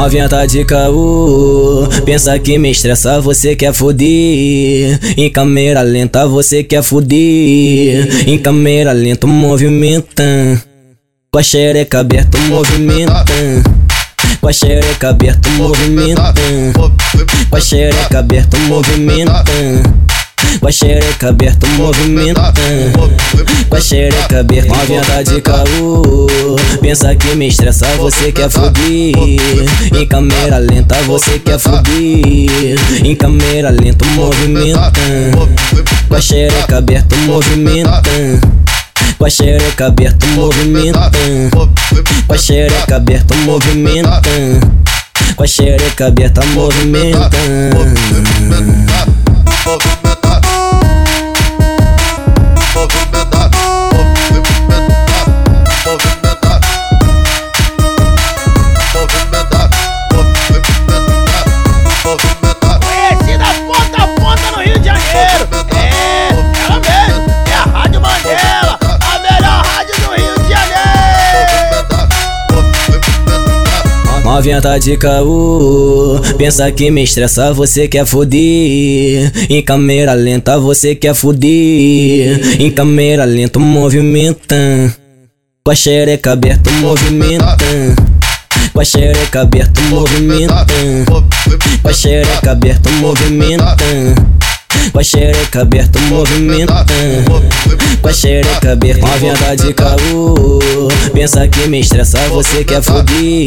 Novinha tá de caô, pensa que me estressa, você quer foder. Em câmera lenta, você quer foder. Em câmera lenta, movimenta. Com a xereca aberta, movimenta. Com a xereca aberta, movimenta. Com a xereca aberta, movimenta. Com a xereca aberta, movimenta. Com a xereca aberta, novinha tá de caô. Pensa que me estressa, você quer foder. Em câmera lenta, você quer foder. Em câmera lenta, movimenta. Com a xereca aberta, movimenta. Com a xereca aberta, movimenta. Com a xereca aberta, movimenta. Com a xereca aberta, movimenta. Novinha tá de caô, pensa que me estressa, você quer foder. Em câmera lenta, você quer foder. Em câmera lenta, movimenta. Com a xereca aberta, movimenta. Com a xereca aberta, movimenta. Com a xereca aberta, movimenta. Com a xereca aberta, movimenta. Com a xereca aberta, novinha tá de caô. Pensa que me estressa, você quer foder.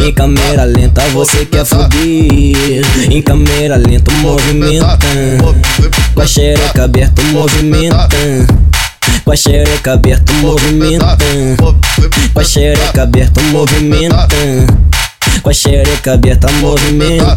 Em câmera lenta, você quer foder. Em câmera lenta, movimenta. Com a xereca aberta, movimenta. Com a xereca aberta, movimenta. Com a xereca aberta, movimenta. Com a xereca aberta, movimenta.